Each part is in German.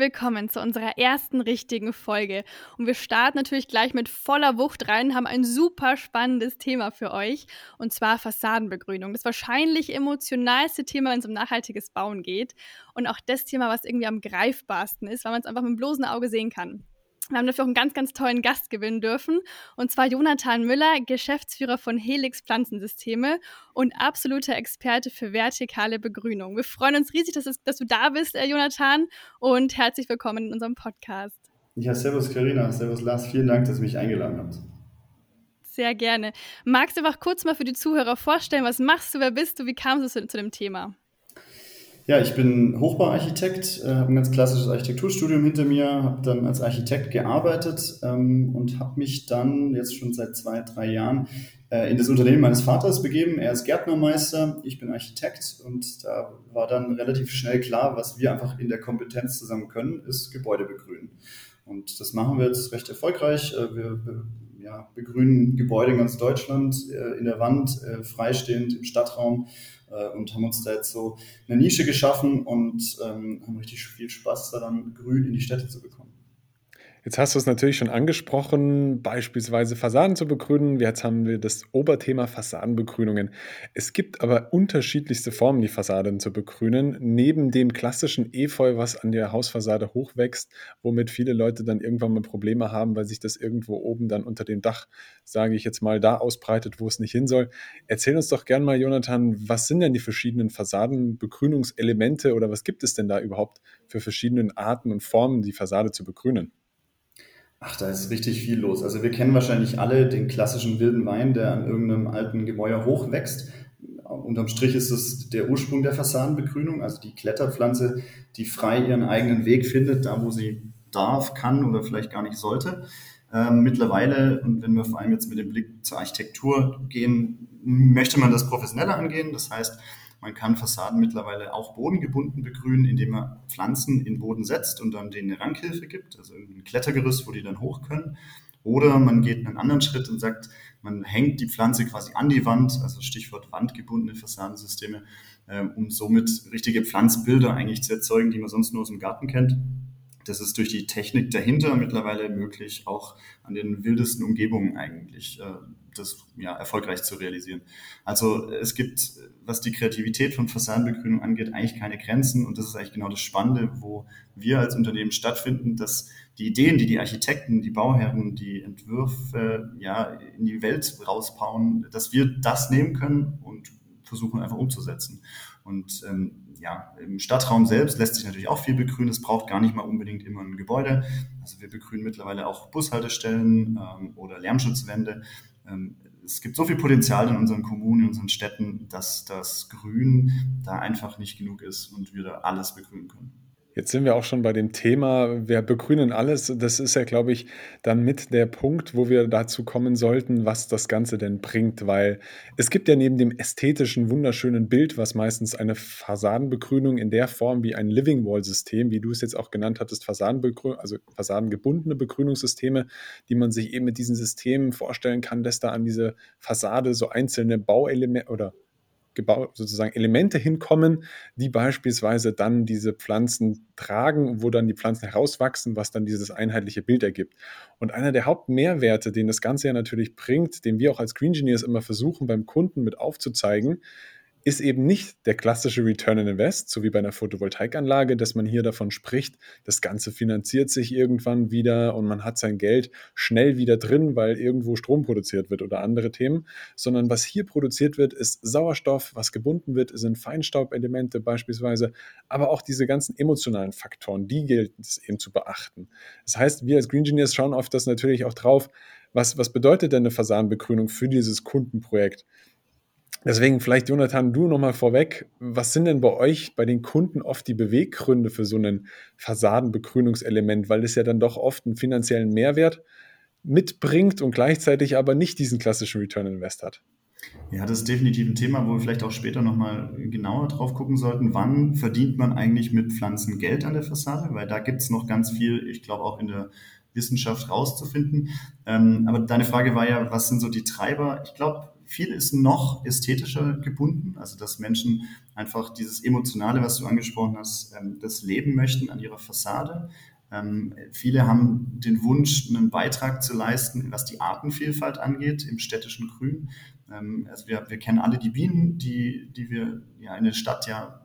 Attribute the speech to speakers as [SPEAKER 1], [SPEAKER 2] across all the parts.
[SPEAKER 1] willkommen zu unserer ersten richtigen Folge. Und wir starten natürlich gleich mit voller Wucht rein, haben ein super spannendes Thema für euch, und zwar Fassadenbegrünung. Das wahrscheinlich emotionalste Thema, wenn es um nachhaltiges Bauen geht. Und auch das Thema, was irgendwie am greifbarsten ist, weil man es einfach mit dem bloßen Auge sehen kann. Wir haben dafür auch einen ganz, ganz tollen Gast gewinnen dürfen. Und zwar Jonathan Müller, Geschäftsführer von Helix Pflanzensysteme und absoluter Experte für vertikale Begrünung. Wir freuen uns riesig, dass, es, dass du da bist, äh, Jonathan, und herzlich willkommen in unserem Podcast.
[SPEAKER 2] Ja, servus Karina, servus Lars, vielen Dank, dass ihr mich eingeladen habt.
[SPEAKER 1] Sehr gerne. Magst du einfach kurz mal für die Zuhörer vorstellen, was machst du, wer bist du, wie kamst du zu, zu dem Thema?
[SPEAKER 2] Ja, ich bin Hochbauarchitekt, äh, habe ein ganz klassisches Architekturstudium hinter mir, habe dann als Architekt gearbeitet ähm, und habe mich dann jetzt schon seit zwei, drei Jahren äh, in das Unternehmen meines Vaters begeben. Er ist Gärtnermeister, ich bin Architekt und da war dann relativ schnell klar, was wir einfach in der Kompetenz zusammen können, ist Gebäude begrünen. Und das machen wir jetzt recht erfolgreich. Äh, wir, ja, begrünen Gebäude in ganz Deutschland, äh, in der Wand, äh, freistehend im Stadtraum äh, und haben uns da jetzt so eine Nische geschaffen und ähm, haben richtig viel Spaß daran, grün in die Städte zu bekommen.
[SPEAKER 3] Jetzt hast du es natürlich schon angesprochen, beispielsweise Fassaden zu begrünen. Jetzt haben wir das Oberthema Fassadenbegrünungen. Es gibt aber unterschiedlichste Formen, die Fassaden zu begrünen. Neben dem klassischen Efeu, was an der Hausfassade hochwächst, womit viele Leute dann irgendwann mal Probleme haben, weil sich das irgendwo oben dann unter dem Dach, sage ich jetzt mal, da ausbreitet, wo es nicht hin soll. Erzähl uns doch gern mal, Jonathan, was sind denn die verschiedenen Fassadenbegrünungselemente oder was gibt es denn da überhaupt für verschiedene Arten und Formen, die Fassade zu begrünen?
[SPEAKER 2] Ach, da ist richtig viel los. Also wir kennen wahrscheinlich alle den klassischen wilden Wein, der an irgendeinem alten Gemäuer hochwächst. Unterm Strich ist es der Ursprung der Fassadenbegrünung, also die Kletterpflanze, die frei ihren eigenen Weg findet, da wo sie darf, kann oder vielleicht gar nicht sollte. Ähm, mittlerweile, und wenn wir vor allem jetzt mit dem Blick zur Architektur gehen, möchte man das professioneller angehen. Das heißt, man kann Fassaden mittlerweile auch bodengebunden begrünen, indem man Pflanzen in Boden setzt und dann denen eine Rankhilfe gibt, also ein Klettergerüst, wo die dann hoch können. Oder man geht einen anderen Schritt und sagt, man hängt die Pflanze quasi an die Wand, also Stichwort wandgebundene Fassadensysteme, ähm, um somit richtige Pflanzbilder eigentlich zu erzeugen, die man sonst nur aus dem Garten kennt. Das ist durch die Technik dahinter mittlerweile möglich, auch an den wildesten Umgebungen eigentlich äh, das ja, erfolgreich zu realisieren. Also es gibt, was die Kreativität von Fassadenbegrünung angeht, eigentlich keine Grenzen und das ist eigentlich genau das Spannende, wo wir als Unternehmen stattfinden, dass die Ideen, die die Architekten, die Bauherren, die Entwürfe ja, in die Welt rausbauen, dass wir das nehmen können und versuchen einfach umzusetzen. Und ähm, ja, im Stadtraum selbst lässt sich natürlich auch viel begrünen. Es braucht gar nicht mal unbedingt immer ein Gebäude. Also wir begrünen mittlerweile auch Bushaltestellen ähm, oder Lärmschutzwände. Ähm, es gibt so viel Potenzial in unseren Kommunen, in unseren Städten, dass das Grün da einfach nicht genug ist und wir da alles begrünen können.
[SPEAKER 3] Jetzt sind wir auch schon bei dem Thema, wir begrünen alles. Das ist ja, glaube ich, dann mit der Punkt, wo wir dazu kommen sollten, was das Ganze denn bringt, weil es gibt ja neben dem ästhetischen, wunderschönen Bild, was meistens eine Fassadenbegrünung in der Form wie ein Living Wall System, wie du es jetzt auch genannt hattest, Fassadenbegrün also fassadengebundene Begrünungssysteme, die man sich eben mit diesen Systemen vorstellen kann, dass da an diese Fassade so einzelne Bauelemente oder gebaut, sozusagen Elemente hinkommen, die beispielsweise dann diese Pflanzen tragen, wo dann die Pflanzen herauswachsen, was dann dieses einheitliche Bild ergibt. Und einer der Hauptmehrwerte, den das Ganze ja natürlich bringt, den wir auch als Green Engineers immer versuchen beim Kunden mit aufzuzeigen, ist eben nicht der klassische Return on Invest, so wie bei einer Photovoltaikanlage, dass man hier davon spricht, das Ganze finanziert sich irgendwann wieder und man hat sein Geld schnell wieder drin, weil irgendwo Strom produziert wird oder andere Themen, sondern was hier produziert wird, ist Sauerstoff, was gebunden wird, sind Feinstaubelemente beispielsweise, aber auch diese ganzen emotionalen Faktoren, die gilt es eben zu beachten. Das heißt, wir als Green Engineers schauen auf das natürlich auch drauf, was, was bedeutet denn eine Fasanbegrünung für dieses Kundenprojekt? Deswegen vielleicht, Jonathan, du nochmal vorweg. Was sind denn bei euch, bei den Kunden oft die Beweggründe für so ein Fassadenbegrünungselement? Weil es ja dann doch oft einen finanziellen Mehrwert mitbringt und gleichzeitig aber nicht diesen klassischen Return Invest hat.
[SPEAKER 2] Ja, das ist definitiv ein Thema, wo wir vielleicht auch später nochmal genauer drauf gucken sollten. Wann verdient man eigentlich mit Pflanzen Geld an der Fassade? Weil da gibt es noch ganz viel, ich glaube auch in der Wissenschaft rauszufinden. Ähm, aber deine Frage war ja, was sind so die Treiber? Ich glaube, viel ist noch ästhetischer gebunden, also dass Menschen einfach dieses Emotionale, was du angesprochen hast, ähm, das leben möchten an ihrer Fassade. Ähm, viele haben den Wunsch, einen Beitrag zu leisten, was die Artenvielfalt angeht im städtischen Grün. Ähm, also wir, wir kennen alle die Bienen, die, die wir ja in der Stadt ja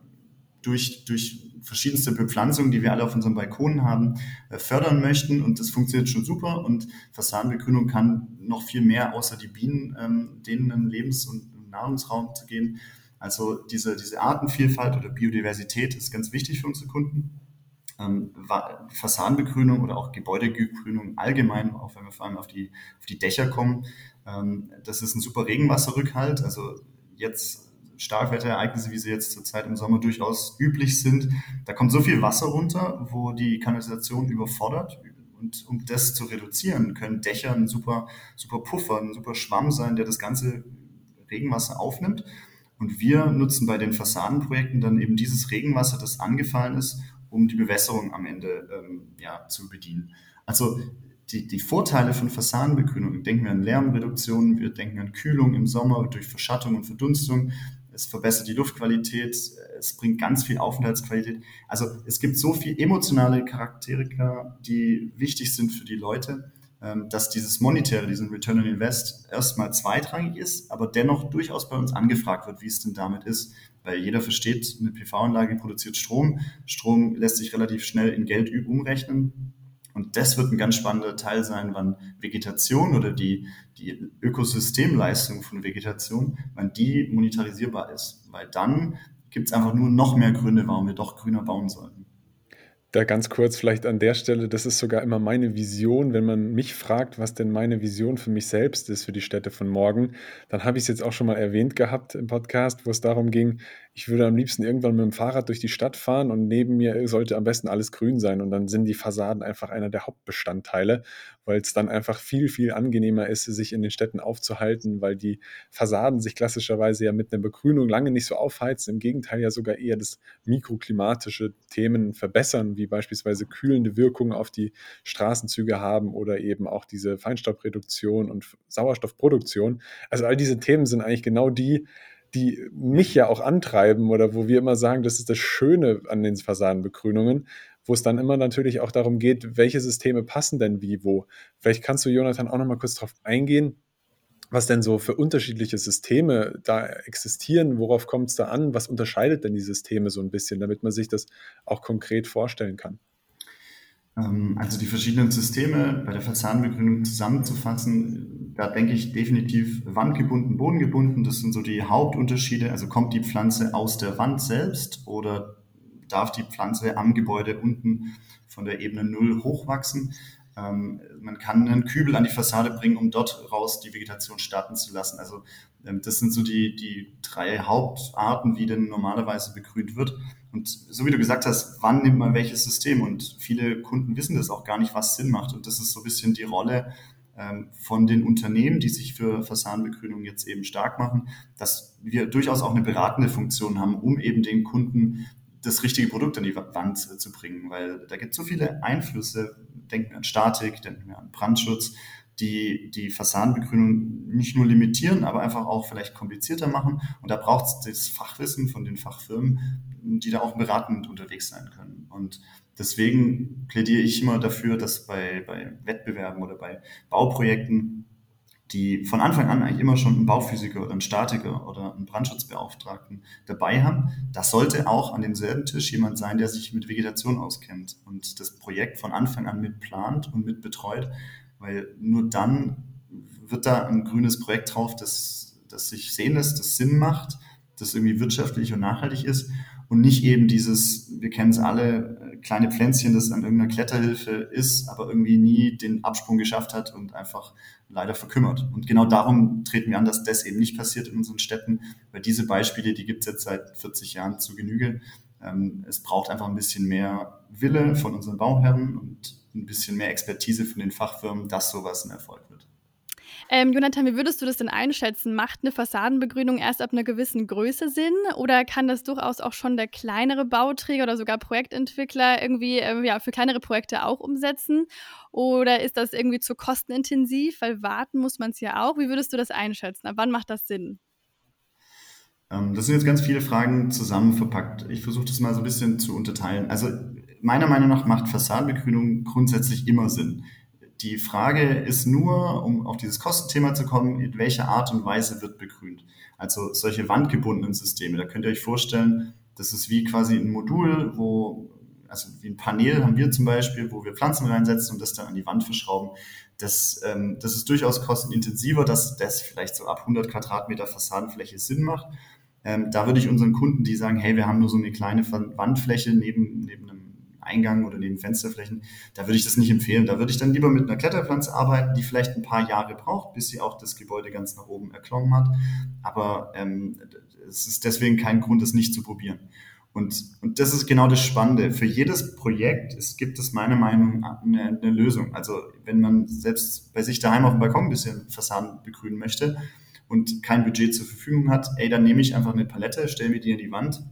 [SPEAKER 2] durch, durch verschiedenste Bepflanzungen, die wir alle auf unserem Balkon haben, äh, fördern möchten. Und das funktioniert schon super. Und Fassadenbegrünung kann noch viel mehr, außer die Bienen, ähm, denen einen Lebens- und Nahrungsraum zu gehen. Also diese, diese Artenvielfalt oder Biodiversität ist ganz wichtig für unsere Kunden. Ähm, Fassadenbegrünung oder auch Gebäudebegrünung allgemein, auch wenn wir vor allem auf die, auf die Dächer kommen, ähm, das ist ein super Regenwasserrückhalt. Also jetzt Starkwetterereignisse, wie sie jetzt zurzeit im Sommer durchaus üblich sind, da kommt so viel Wasser runter, wo die Kanalisation überfordert. Und um das zu reduzieren, können Dächer ein super, super Puffer, ein super Schwamm sein, der das ganze Regenwasser aufnimmt. Und wir nutzen bei den Fassadenprojekten dann eben dieses Regenwasser, das angefallen ist, um die Bewässerung am Ende ähm, ja, zu bedienen. Also die, die Vorteile von Fassadenbegrünung, denken wir an Lärmreduktion, wir denken an Kühlung im Sommer durch Verschattung und Verdunstung, es verbessert die Luftqualität, es bringt ganz viel Aufenthaltsqualität. Also es gibt so viele emotionale Charakteristika, die wichtig sind für die Leute, ähm, dass dieses Monetäre, diesen Return on Invest erstmal zweitrangig ist, aber dennoch durchaus bei uns angefragt wird, wie es denn damit ist. Weil jeder versteht, eine PV-Anlage produziert Strom. Strom lässt sich relativ schnell in Geld umrechnen. Und das wird ein ganz spannender Teil sein, wann Vegetation oder die, die Ökosystemleistung von Vegetation, wann die monetarisierbar ist. Weil dann gibt es einfach nur noch mehr Gründe, warum wir doch grüner bauen sollten.
[SPEAKER 3] Da ganz kurz vielleicht an der Stelle, das ist sogar immer meine Vision, wenn man mich fragt, was denn meine Vision für mich selbst ist, für die Städte von morgen, dann habe ich es jetzt auch schon mal erwähnt gehabt im Podcast, wo es darum ging, ich würde am liebsten irgendwann mit dem Fahrrad durch die Stadt fahren und neben mir sollte am besten alles grün sein. Und dann sind die Fassaden einfach einer der Hauptbestandteile, weil es dann einfach viel, viel angenehmer ist, sich in den Städten aufzuhalten, weil die Fassaden sich klassischerweise ja mit einer Begrünung lange nicht so aufheizen. Im Gegenteil ja sogar eher das mikroklimatische Themen verbessern, wie beispielsweise kühlende Wirkungen auf die Straßenzüge haben oder eben auch diese Feinstaubreduktion und Sauerstoffproduktion. Also all diese Themen sind eigentlich genau die, die mich ja auch antreiben oder wo wir immer sagen, das ist das Schöne an den Fassadenbegrünungen, wo es dann immer natürlich auch darum geht, welche Systeme passen denn wie wo. Vielleicht kannst du, Jonathan, auch noch mal kurz darauf eingehen, was denn so für unterschiedliche Systeme da existieren, worauf kommt es da an, was unterscheidet denn die Systeme so ein bisschen, damit man sich das auch konkret vorstellen kann.
[SPEAKER 2] Ähm, also die verschiedenen Systeme bei der Fassadenbegrünung zusammenzufassen, da denke ich definitiv wandgebunden, bodengebunden. Das sind so die Hauptunterschiede. Also kommt die Pflanze aus der Wand selbst oder darf die Pflanze am Gebäude unten von der Ebene Null hochwachsen? Ähm, man kann einen Kübel an die Fassade bringen, um dort raus die Vegetation starten zu lassen. Also ähm, das sind so die, die drei Hauptarten, wie denn normalerweise begrünt wird. Und so wie du gesagt hast, wann nimmt man welches System? Und viele Kunden wissen das auch gar nicht, was Sinn macht. Und das ist so ein bisschen die Rolle ähm, von den Unternehmen, die sich für Fassadenbegrünung jetzt eben stark machen, dass wir durchaus auch eine beratende Funktion haben, um eben den Kunden das richtige Produkt an die Wand zu bringen, weil da gibt es so viele Einflüsse. Denken wir an Statik, denken wir an Brandschutz, die die Fassadenbegrünung nicht nur limitieren, aber einfach auch vielleicht komplizierter machen. Und da braucht es das Fachwissen von den Fachfirmen, die da auch beratend unterwegs sein können. Und deswegen plädiere ich immer dafür, dass bei, bei Wettbewerben oder bei Bauprojekten die von Anfang an eigentlich immer schon einen Bauphysiker oder einen Statiker oder einen Brandschutzbeauftragten dabei haben. Das sollte auch an demselben Tisch jemand sein, der sich mit Vegetation auskennt und das Projekt von Anfang an mit plant und mit betreut, weil nur dann wird da ein grünes Projekt drauf, das, das sich sehen lässt, das Sinn macht, das irgendwie wirtschaftlich und nachhaltig ist und nicht eben dieses, wir kennen es alle, kleine Pflänzchen, das an irgendeiner Kletterhilfe ist, aber irgendwie nie den Absprung geschafft hat und einfach leider verkümmert. Und genau darum treten wir an, dass das eben nicht passiert in unseren Städten, weil diese Beispiele, die gibt es jetzt seit 40 Jahren zu Genüge. Ähm, es braucht einfach ein bisschen mehr Wille von unseren Bauherren und ein bisschen mehr Expertise von den Fachfirmen, dass sowas ein Erfolg wird.
[SPEAKER 1] Ähm, Jonathan, wie würdest du das denn einschätzen? Macht eine Fassadenbegrünung erst ab einer gewissen Größe Sinn oder kann das durchaus auch schon der kleinere Bauträger oder sogar Projektentwickler irgendwie ähm, ja, für kleinere Projekte auch umsetzen? Oder ist das irgendwie zu kostenintensiv? Weil warten muss man es ja auch. Wie würdest du das einschätzen? Ab wann macht das Sinn?
[SPEAKER 2] Ähm, das sind jetzt ganz viele Fragen zusammenverpackt. Ich versuche das mal so ein bisschen zu unterteilen. Also meiner Meinung nach macht Fassadenbegrünung grundsätzlich immer Sinn. Die Frage ist nur, um auf dieses Kostenthema zu kommen, in welcher Art und Weise wird begrünt. Also solche wandgebundenen Systeme, da könnt ihr euch vorstellen, das ist wie quasi ein Modul, wo, also wie ein Panel haben wir zum Beispiel, wo wir Pflanzen reinsetzen und das dann an die Wand verschrauben. Das, ähm, das ist durchaus kostenintensiver, dass das vielleicht so ab 100 Quadratmeter Fassadenfläche Sinn macht. Ähm, da würde ich unseren Kunden, die sagen, hey, wir haben nur so eine kleine Wandfläche neben, neben einem Eingang oder neben Fensterflächen, da würde ich das nicht empfehlen. Da würde ich dann lieber mit einer Kletterpflanze arbeiten, die vielleicht ein paar Jahre braucht, bis sie auch das Gebäude ganz nach oben erklommen hat. Aber ähm, es ist deswegen kein Grund, das nicht zu probieren. Und, und das ist genau das Spannende. Für jedes Projekt es gibt es meiner Meinung nach eine, eine Lösung. Also wenn man selbst bei sich daheim auf dem Balkon ein bisschen Fassaden begrünen möchte, und kein Budget zur Verfügung hat, ey, dann nehme ich einfach eine Palette, stelle mir die in die Wand,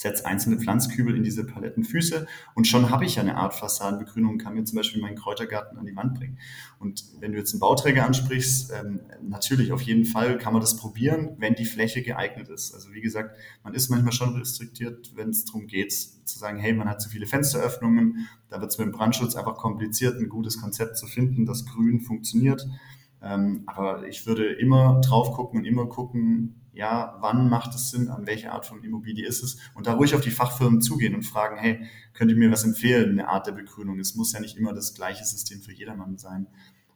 [SPEAKER 2] setze einzelne Pflanzkübel in diese Palettenfüße und schon habe ich eine Art Fassadenbegrünung und kann mir zum Beispiel meinen Kräutergarten an die Wand bringen. Und wenn du jetzt einen Bauträger ansprichst, ähm, natürlich auf jeden Fall kann man das probieren, wenn die Fläche geeignet ist. Also wie gesagt, man ist manchmal schon restriktiert, wenn es darum geht, zu sagen, hey, man hat zu viele Fensteröffnungen, da wird es mit dem Brandschutz einfach kompliziert, ein gutes Konzept zu finden, das grün funktioniert. Ähm, aber ich würde immer drauf gucken und immer gucken, ja, wann macht es Sinn, an welche Art von Immobilie ist es und da ruhig auf die Fachfirmen zugehen und fragen, hey, könnt ihr mir was empfehlen, eine Art der Begrünung? Es muss ja nicht immer das gleiche System für jedermann sein.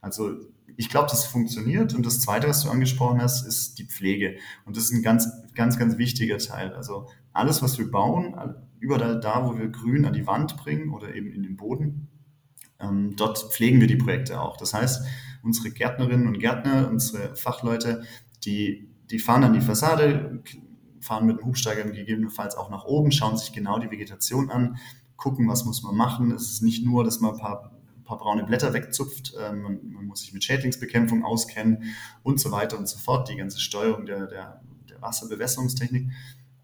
[SPEAKER 2] Also ich glaube, das funktioniert. Und das Zweite, was du angesprochen hast, ist die Pflege. Und das ist ein ganz, ganz, ganz wichtiger Teil. Also alles, was wir bauen, überall da, wo wir Grün an die Wand bringen oder eben in den Boden, ähm, dort pflegen wir die Projekte auch. Das heißt, unsere Gärtnerinnen und Gärtner, unsere Fachleute, die, die fahren an die Fassade, fahren mit dem Hubsteiger gegebenenfalls auch nach oben, schauen sich genau die Vegetation an, gucken, was muss man machen. Es ist nicht nur, dass man ein paar, ein paar braune Blätter wegzupft, ähm, man, man, muss sich mit Schädlingsbekämpfung auskennen und so weiter und so fort, die ganze Steuerung der, der, der Wasserbewässerungstechnik.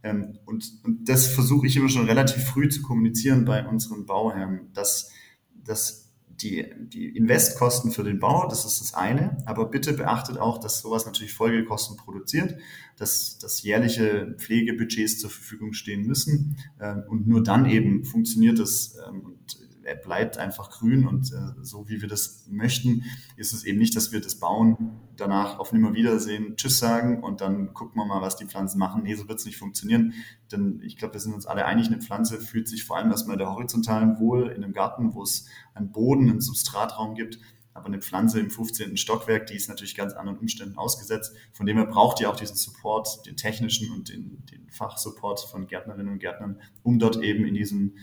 [SPEAKER 2] Ähm, und, und das versuche ich immer schon relativ früh zu kommunizieren bei unseren Bauherren, dass, dass die, die Investkosten für den Bau, das ist das eine, aber bitte beachtet auch, dass sowas natürlich Folgekosten produziert, dass, dass jährliche Pflegebudgets zur Verfügung stehen müssen ähm, und nur dann eben funktioniert es ähm, und er bleibt einfach grün und äh, so wie wir das möchten, ist es eben nicht, dass wir das bauen, danach auf Nimmerwiedersehen Tschüss sagen und dann gucken wir mal, was die Pflanzen machen. Nee, so wird es nicht funktionieren, denn ich glaube, wir sind uns alle einig, eine Pflanze fühlt sich vor allem erstmal der horizontalen wohl in einem Garten, wo es einen Boden, einen Substratraum gibt, aber eine Pflanze im 15. Stockwerk, die ist natürlich ganz anderen Umständen ausgesetzt. Von dem her braucht die auch diesen Support, den technischen und den, den Fachsupport von Gärtnerinnen und Gärtnern, um dort eben in diesen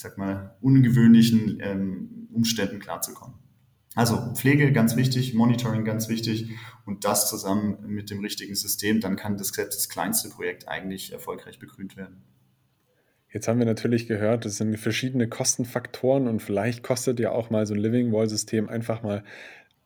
[SPEAKER 2] ich sag mal, ungewöhnlichen ähm, Umständen klarzukommen. Also Pflege ganz wichtig, Monitoring ganz wichtig und das zusammen mit dem richtigen System, dann kann das selbst das kleinste Projekt eigentlich erfolgreich begrünt werden.
[SPEAKER 3] Jetzt haben wir natürlich gehört, es sind verschiedene Kostenfaktoren und vielleicht kostet ja auch mal so ein Living Wall System einfach mal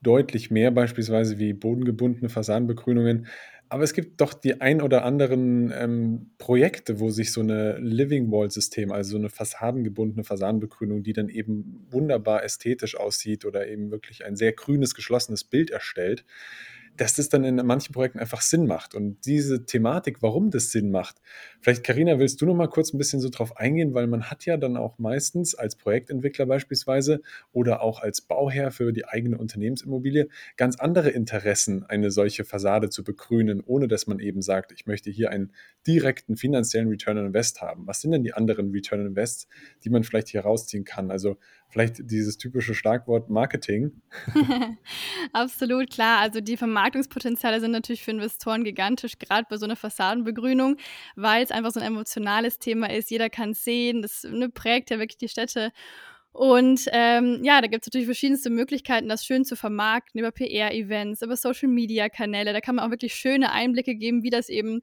[SPEAKER 3] deutlich mehr, beispielsweise wie bodengebundene Fassadenbegrünungen. Aber es gibt doch die ein oder anderen ähm, Projekte, wo sich so eine Living Wall System, also so eine fassadengebundene Fassadenbegrünung, die dann eben wunderbar ästhetisch aussieht oder eben wirklich ein sehr grünes, geschlossenes Bild erstellt, dass das dann in manchen Projekten einfach Sinn macht. Und diese Thematik, warum das Sinn macht, vielleicht, Karina, willst du noch mal kurz ein bisschen so drauf eingehen, weil man hat ja dann auch meistens als Projektentwickler beispielsweise oder auch als Bauherr für die eigene Unternehmensimmobilie ganz andere Interessen, eine solche Fassade zu begrünen, ohne dass man eben sagt, ich möchte hier einen direkten finanziellen Return on Invest haben. Was sind denn die anderen Return on Invest, die man vielleicht hier rausziehen kann? Also vielleicht dieses typische Schlagwort Marketing.
[SPEAKER 1] Absolut klar. Also die Vermarktungspotenziale sind natürlich für Investoren gigantisch, gerade bei so einer Fassadenbegrünung, weil es einfach so ein emotionales Thema ist. Jeder kann es sehen, das ne, prägt ja wirklich die Städte. Und ähm, ja, da gibt es natürlich verschiedenste Möglichkeiten, das schön zu vermarkten über PR-Events, über Social-Media-Kanäle. Da kann man auch wirklich schöne Einblicke geben, wie das eben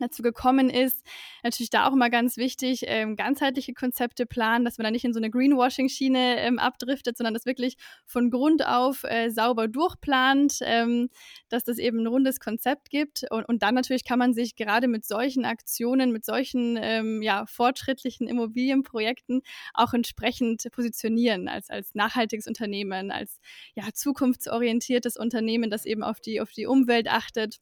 [SPEAKER 1] dazu gekommen ist. Natürlich da auch immer ganz wichtig, ähm, ganzheitliche Konzepte planen, dass man da nicht in so eine Greenwashing-Schiene ähm, abdriftet, sondern das wirklich von Grund auf äh, sauber durchplant, ähm, dass das eben ein rundes Konzept gibt. Und, und, dann natürlich kann man sich gerade mit solchen Aktionen, mit solchen ähm, ja, fortschrittlichen Immobilienprojekten auch entsprechend positionieren als, als nachhaltiges Unternehmen, als ja, zukunftsorientiertes Unternehmen, das eben auf die, auf die Umwelt achtet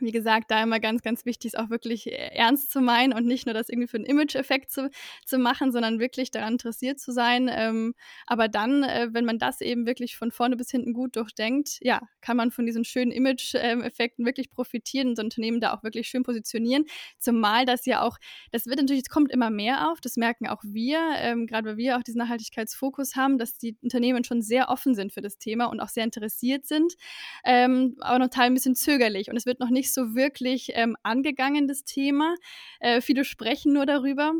[SPEAKER 1] wie gesagt, da immer ganz, ganz wichtig ist, auch wirklich äh, ernst zu meinen und nicht nur das irgendwie für einen Image-Effekt zu, zu machen, sondern wirklich daran interessiert zu sein. Ähm, aber dann, äh, wenn man das eben wirklich von vorne bis hinten gut durchdenkt, ja, kann man von diesen schönen Image-Effekten wirklich profitieren und so ein Unternehmen da auch wirklich schön positionieren. Zumal das ja auch, das wird natürlich, es kommt immer mehr auf, das merken auch wir, ähm, gerade weil wir auch diesen Nachhaltigkeitsfokus haben, dass die Unternehmen schon sehr offen sind für das Thema und auch sehr interessiert sind, ähm, aber noch teil ein bisschen zögerlich und es wird noch nicht nicht so wirklich ähm, angegangen, das Thema. Äh, viele sprechen nur darüber.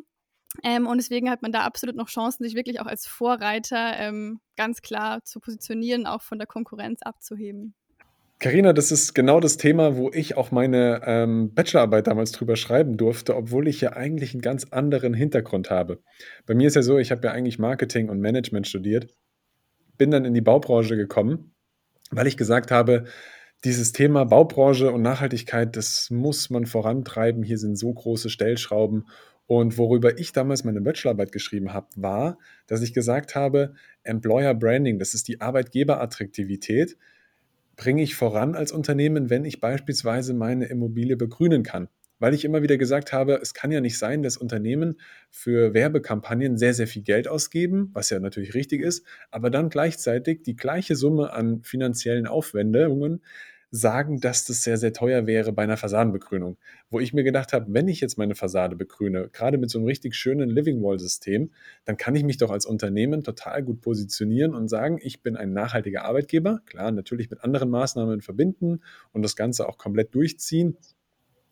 [SPEAKER 1] Ähm, und deswegen hat man da absolut noch Chancen, sich wirklich auch als Vorreiter ähm, ganz klar zu positionieren, auch von der Konkurrenz abzuheben.
[SPEAKER 3] Carina, das ist genau das Thema, wo ich auch meine ähm, Bachelorarbeit damals drüber schreiben durfte, obwohl ich ja eigentlich einen ganz anderen Hintergrund habe. Bei mir ist ja so, ich habe ja eigentlich Marketing und Management studiert, bin dann in die Baubranche gekommen, weil ich gesagt habe, dieses Thema Baubranche und Nachhaltigkeit, das muss man vorantreiben. Hier sind so große Stellschrauben. Und worüber ich damals meine Bachelorarbeit geschrieben habe, war, dass ich gesagt habe, Employer Branding, das ist die Arbeitgeberattraktivität, bringe ich voran als Unternehmen, wenn ich beispielsweise meine Immobilie begrünen kann weil ich immer wieder gesagt habe, es kann ja nicht sein, dass Unternehmen für Werbekampagnen sehr, sehr viel Geld ausgeben, was ja natürlich richtig ist, aber dann gleichzeitig die gleiche Summe an finanziellen Aufwendungen sagen, dass das sehr, sehr teuer wäre bei einer Fassadenbegrünung. Wo ich mir gedacht habe, wenn ich jetzt meine Fassade begrüne, gerade mit so einem richtig schönen Living Wall-System, dann kann ich mich doch als Unternehmen total gut positionieren und sagen, ich bin ein nachhaltiger Arbeitgeber. Klar, natürlich mit anderen Maßnahmen verbinden und das Ganze auch komplett durchziehen.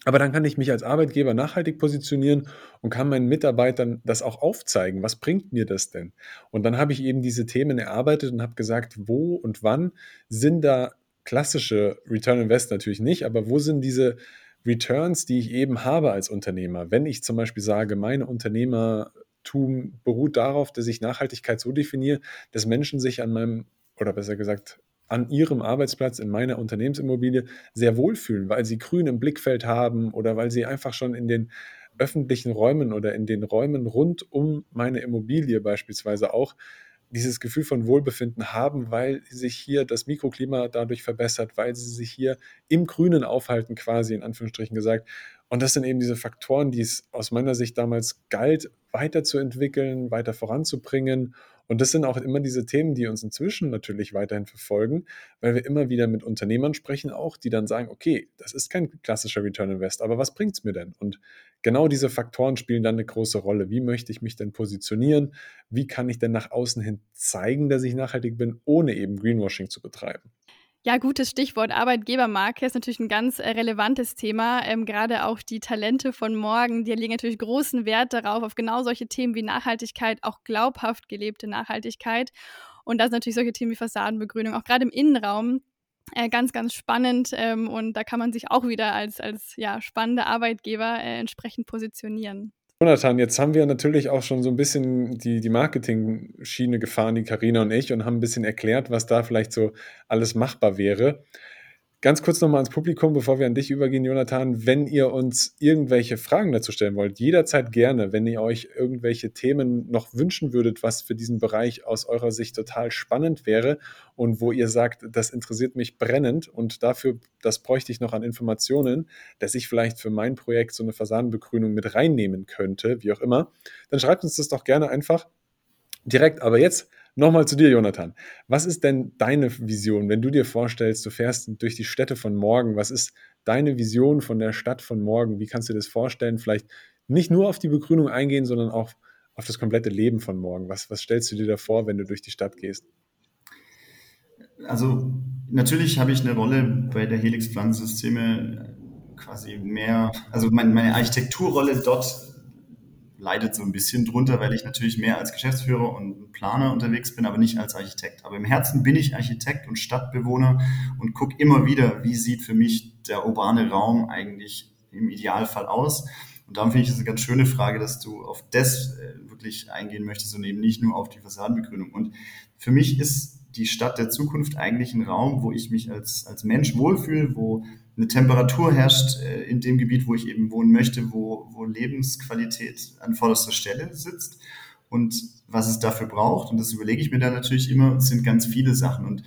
[SPEAKER 3] Aber dann kann ich mich als Arbeitgeber nachhaltig positionieren und kann meinen Mitarbeitern das auch aufzeigen. Was bringt mir das denn? Und dann habe ich eben diese Themen erarbeitet und habe gesagt, wo und wann sind da klassische Return Invest natürlich nicht, aber wo sind diese Returns, die ich eben habe als Unternehmer? Wenn ich zum Beispiel sage, meine Unternehmertum beruht darauf, dass ich Nachhaltigkeit so definiere, dass Menschen sich an meinem, oder besser gesagt, an ihrem Arbeitsplatz in meiner Unternehmensimmobilie sehr wohlfühlen, weil sie grün im Blickfeld haben oder weil sie einfach schon in den öffentlichen Räumen oder in den Räumen rund um meine Immobilie beispielsweise auch dieses Gefühl von Wohlbefinden haben, weil sich hier das Mikroklima dadurch verbessert, weil sie sich hier im Grünen aufhalten, quasi in Anführungsstrichen gesagt. Und das sind eben diese Faktoren, die es aus meiner Sicht damals galt, weiterzuentwickeln, weiter voranzubringen und das sind auch immer diese Themen, die uns inzwischen natürlich weiterhin verfolgen, weil wir immer wieder mit Unternehmern sprechen, auch die dann sagen, okay, das ist kein klassischer Return Invest, aber was bringt es mir denn? Und genau diese Faktoren spielen dann eine große Rolle. Wie möchte ich mich denn positionieren? Wie kann ich denn nach außen hin zeigen, dass ich nachhaltig bin, ohne eben Greenwashing zu betreiben?
[SPEAKER 1] Ja, gutes Stichwort. Arbeitgebermarke ist natürlich ein ganz äh, relevantes Thema. Ähm, Gerade auch die Talente von morgen, die legen natürlich großen Wert darauf, auf genau solche Themen wie Nachhaltigkeit, auch glaubhaft gelebte Nachhaltigkeit. Und das sind natürlich solche Themen wie Fassadenbegrünung, auch gerade im Innenraum. Äh, ganz, ganz spannend ähm, und da kann man sich auch wieder als, als ja, spannende Arbeitgeber äh, entsprechend positionieren.
[SPEAKER 3] Jonathan, jetzt haben wir natürlich auch schon so ein bisschen die, die Marketing-Schiene gefahren, die Karina und ich, und haben ein bisschen erklärt, was da vielleicht so alles machbar wäre. Ganz kurz nochmal ans Publikum, bevor wir an dich übergehen, Jonathan. Wenn ihr uns irgendwelche Fragen dazu stellen wollt, jederzeit gerne. Wenn ihr euch irgendwelche Themen noch wünschen würdet, was für diesen Bereich aus eurer Sicht total spannend wäre und wo ihr sagt, das interessiert mich brennend und dafür, das bräuchte ich noch an Informationen, dass ich vielleicht für mein Projekt so eine Fassadenbegrünung mit reinnehmen könnte, wie auch immer, dann schreibt uns das doch gerne einfach direkt. Aber jetzt Nochmal zu dir, Jonathan. Was ist denn deine Vision, wenn du dir vorstellst, du fährst durch die Städte von morgen? Was ist deine Vision von der Stadt von morgen? Wie kannst du dir das vorstellen? Vielleicht nicht nur auf die Begrünung eingehen, sondern auch auf das komplette Leben von morgen. Was, was stellst du dir da vor, wenn du durch die Stadt gehst?
[SPEAKER 2] Also natürlich habe ich eine Rolle bei der Helix Pflanzensysteme quasi mehr, also meine, meine Architekturrolle dort leidet so ein bisschen drunter, weil ich natürlich mehr als Geschäftsführer und Planer unterwegs bin, aber nicht als Architekt. Aber im Herzen bin ich Architekt und Stadtbewohner und gucke immer wieder, wie sieht für mich der urbane Raum eigentlich im Idealfall aus? Und darum finde ich es eine ganz schöne Frage, dass du auf das äh, wirklich eingehen möchtest und eben nicht nur auf die Fassadenbegrünung. Und für mich ist die Stadt der Zukunft eigentlich ein Raum, wo ich mich als, als Mensch wohlfühle, wo eine Temperatur herrscht äh, in dem Gebiet, wo ich eben wohnen möchte, wo, wo Lebensqualität an vorderster Stelle sitzt. Und was es dafür braucht, und das überlege ich mir dann natürlich immer, sind ganz viele Sachen. Und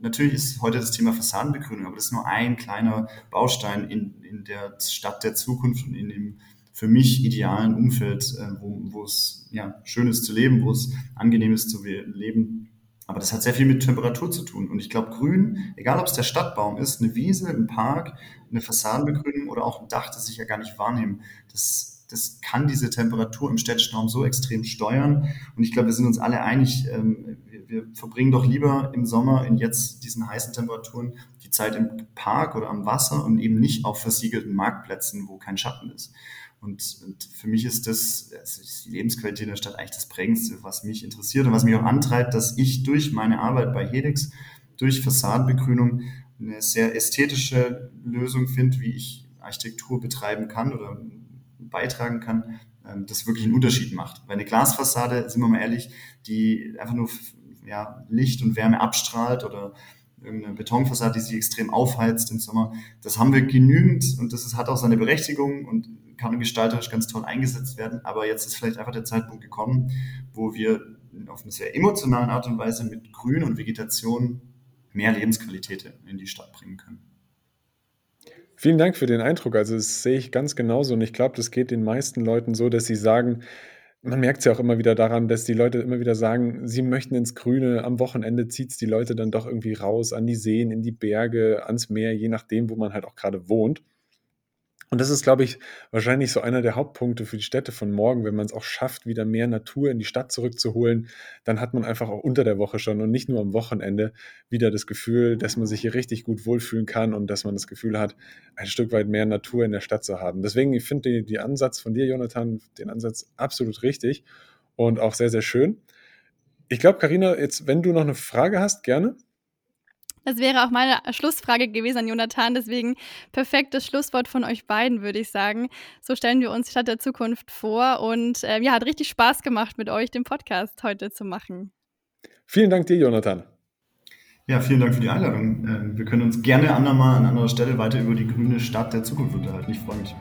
[SPEAKER 2] natürlich ist heute das Thema Fassadenbegrünung, aber das ist nur ein kleiner Baustein in, in der Stadt der Zukunft und in dem für mich idealen Umfeld, äh, wo, wo es ja, schön ist zu leben, wo es angenehm ist zu leben. Aber das hat sehr viel mit Temperatur zu tun. Und ich glaube, Grün, egal ob es der Stadtbaum ist, eine Wiese, ein Park, eine Fassadenbegrünung oder auch ein Dach, das ich ja gar nicht wahrnehme, das das kann diese Temperatur im städtischen Raum so extrem steuern. Und ich glaube, wir sind uns alle einig, ähm, wir, wir, verbringen doch lieber im Sommer in jetzt diesen heißen Temperaturen die Zeit im Park oder am Wasser und eben nicht auf versiegelten Marktplätzen, wo kein Schatten ist. Und, und für mich ist das, also die Lebensqualität in der Stadt eigentlich das Prägendste, was mich interessiert und was mich auch antreibt, dass ich durch meine Arbeit bei Helix, durch Fassadenbegrünung eine sehr ästhetische Lösung finde, wie ich Architektur betreiben kann oder beitragen kann, ähm, das wirklich einen Unterschied macht. Weil eine Glasfassade, sind wir mal ehrlich, die einfach nur ja, Licht und Wärme abstrahlt oder irgendeine Betonfassade, die sich extrem aufheizt im Sommer, das haben wir genügend und das ist, hat auch seine Berechtigung und kann gestalterisch ganz toll eingesetzt werden. Aber jetzt ist vielleicht einfach der Zeitpunkt gekommen, wo wir auf eine sehr emotionale Art und Weise mit Grün und Vegetation mehr Lebensqualität in die Stadt bringen können.
[SPEAKER 3] Vielen Dank für den Eindruck. Also, das sehe ich ganz genauso und ich glaube, das geht den meisten Leuten so, dass sie sagen man merkt es ja auch immer wieder daran, dass die Leute immer wieder sagen, sie möchten ins Grüne. Am Wochenende zieht es die Leute dann doch irgendwie raus an die Seen, in die Berge, ans Meer, je nachdem, wo man halt auch gerade wohnt. Und das ist, glaube ich, wahrscheinlich so einer der Hauptpunkte für die Städte von morgen. Wenn man es auch schafft, wieder mehr Natur in die Stadt zurückzuholen, dann hat man einfach auch unter der Woche schon und nicht nur am Wochenende wieder das Gefühl, dass man sich hier richtig gut wohlfühlen kann und dass man das Gefühl hat, ein Stück weit mehr Natur in der Stadt zu haben. Deswegen, ich finde die, die Ansatz von dir, Jonathan, den Ansatz absolut richtig und auch sehr, sehr schön. Ich glaube, Karina, jetzt, wenn du noch eine Frage hast, gerne.
[SPEAKER 1] Das wäre auch meine Schlussfrage gewesen an Jonathan. Deswegen perfektes Schlusswort von euch beiden, würde ich sagen. So stellen wir uns die Stadt der Zukunft vor. Und äh, ja, hat richtig Spaß gemacht, mit euch den Podcast heute zu machen.
[SPEAKER 3] Vielen Dank dir, Jonathan.
[SPEAKER 2] Ja, vielen Dank für die Einladung. Ähm, wir können uns gerne andermal an anderer Stelle weiter über die grüne Stadt der Zukunft unterhalten. Ich freue mich.